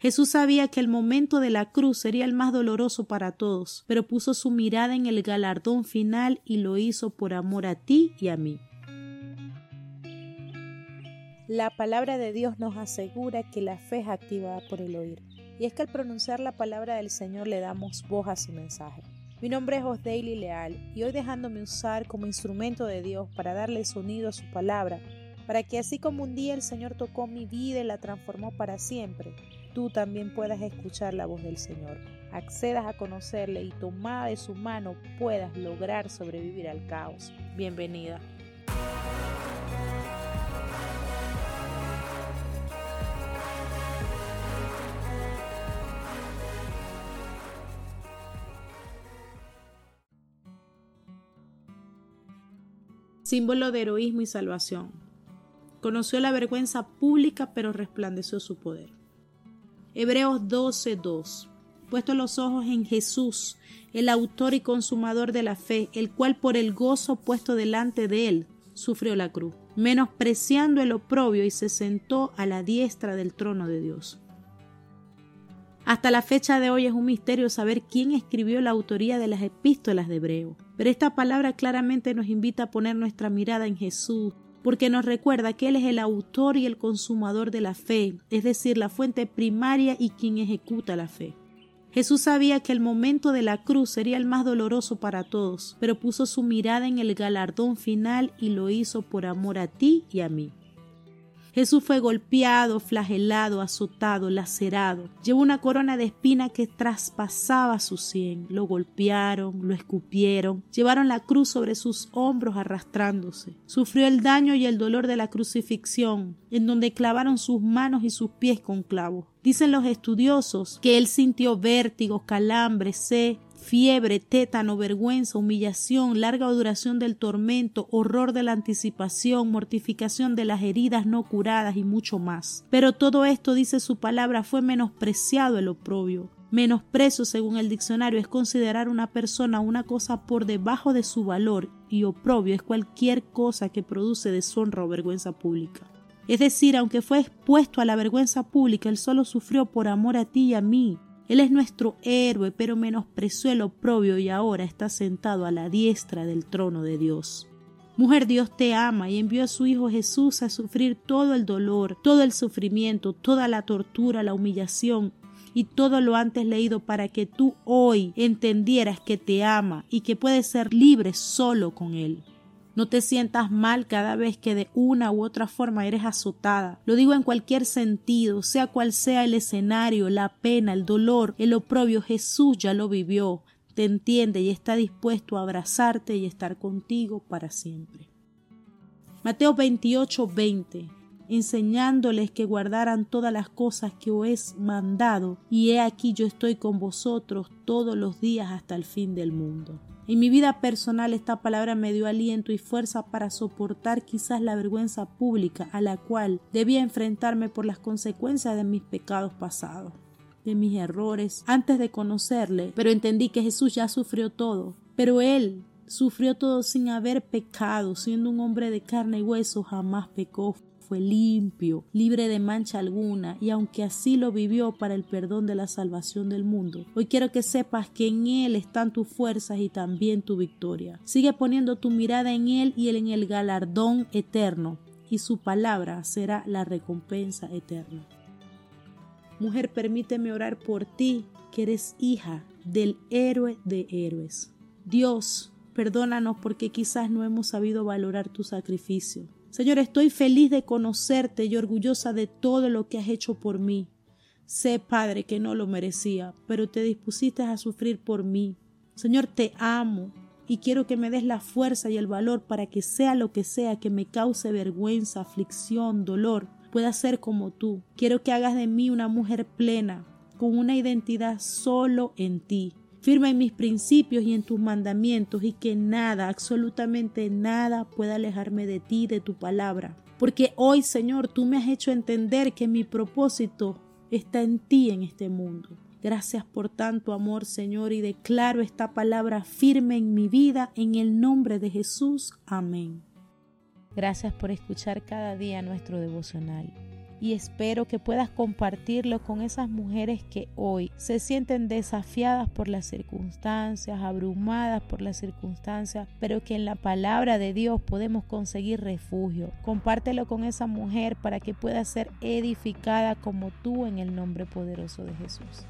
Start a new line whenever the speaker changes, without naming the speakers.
Jesús sabía que el momento de la cruz sería el más doloroso para todos, pero puso su mirada en el galardón final y lo hizo por amor a ti y a mí. La palabra de Dios nos asegura que la fe es activada por el oír, y es que al pronunciar la palabra del Señor le damos voz a su mensaje. Mi nombre es Osdaily Leal y hoy dejándome usar como instrumento de Dios para darle sonido a su palabra, para que así como un día el Señor tocó mi vida y la transformó para siempre, tú también puedas escuchar la voz del Señor, accedas a conocerle y tomada de su mano puedas lograr sobrevivir al caos. Bienvenida. símbolo de heroísmo y salvación. Conoció la vergüenza pública, pero resplandeció su poder. Hebreos 12:2. Puesto los ojos en Jesús, el autor y consumador de la fe, el cual por el gozo puesto delante de él sufrió la cruz, menospreciando el oprobio y se sentó a la diestra del trono de Dios. Hasta la fecha de hoy es un misterio saber quién escribió la autoría de las epístolas de Hebreo, pero esta palabra claramente nos invita a poner nuestra mirada en Jesús, porque nos recuerda que Él es el autor y el consumador de la fe, es decir, la fuente primaria y quien ejecuta la fe. Jesús sabía que el momento de la cruz sería el más doloroso para todos, pero puso su mirada en el galardón final y lo hizo por amor a ti y a mí. Jesús fue golpeado, flagelado, azotado, lacerado. Llevó una corona de espina que traspasaba su sien. Lo golpearon, lo escupieron, llevaron la cruz sobre sus hombros arrastrándose. Sufrió el daño y el dolor de la crucifixión, en donde clavaron sus manos y sus pies con clavos. Dicen los estudiosos que él sintió vértigos, calambres, sed, fiebre, tétano, vergüenza, humillación, larga duración del tormento, horror de la anticipación, mortificación de las heridas no curadas y mucho más. Pero todo esto, dice su palabra, fue menospreciado el oprobio. Menosprecio, según el diccionario, es considerar una persona una cosa por debajo de su valor y oprobio es cualquier cosa que produce deshonra o vergüenza pública. Es decir, aunque fue expuesto a la vergüenza pública, él solo sufrió por amor a ti y a mí, él es nuestro héroe, pero menospreció el oprobio y ahora está sentado a la diestra del trono de Dios. Mujer, Dios te ama y envió a su Hijo Jesús a sufrir todo el dolor, todo el sufrimiento, toda la tortura, la humillación y todo lo antes leído para que tú hoy entendieras que te ama y que puedes ser libre solo con Él. No te sientas mal cada vez que de una u otra forma eres azotada. Lo digo en cualquier sentido, sea cual sea el escenario, la pena, el dolor, el oprobio, Jesús ya lo vivió, te entiende y está dispuesto a abrazarte y estar contigo para siempre. Mateo 28, 20 enseñándoles que guardaran todas las cosas que os he mandado, y he aquí yo estoy con vosotros todos los días hasta el fin del mundo. En mi vida personal esta palabra me dio aliento y fuerza para soportar quizás la vergüenza pública a la cual debía enfrentarme por las consecuencias de mis pecados pasados, de mis errores, antes de conocerle, pero entendí que Jesús ya sufrió todo, pero Él sufrió todo sin haber pecado, siendo un hombre de carne y hueso, jamás pecó fue limpio, libre de mancha alguna, y aunque así lo vivió para el perdón de la salvación del mundo, hoy quiero que sepas que en Él están tus fuerzas y también tu victoria. Sigue poniendo tu mirada en Él y en el galardón eterno, y su palabra será la recompensa eterna. Mujer, permíteme orar por ti, que eres hija del héroe de héroes. Dios, perdónanos porque quizás no hemos sabido valorar tu sacrificio. Señor, estoy feliz de conocerte y orgullosa de todo lo que has hecho por mí. Sé, Padre, que no lo merecía, pero te dispusiste a sufrir por mí. Señor, te amo y quiero que me des la fuerza y el valor para que sea lo que sea que me cause vergüenza, aflicción, dolor, pueda ser como tú. Quiero que hagas de mí una mujer plena, con una identidad solo en ti firma en mis principios y en tus mandamientos y que nada, absolutamente nada pueda alejarme de ti, de tu palabra. Porque hoy, Señor, tú me has hecho entender que mi propósito está en ti en este mundo. Gracias por tanto amor, Señor, y declaro esta palabra firme en mi vida en el nombre de Jesús. Amén. Gracias por escuchar cada día nuestro devocional. Y espero que puedas compartirlo con esas mujeres que hoy se sienten desafiadas por las circunstancias, abrumadas por las circunstancias, pero que en la palabra de Dios podemos conseguir refugio. Compártelo con esa mujer para que pueda ser edificada como tú en el nombre poderoso de Jesús.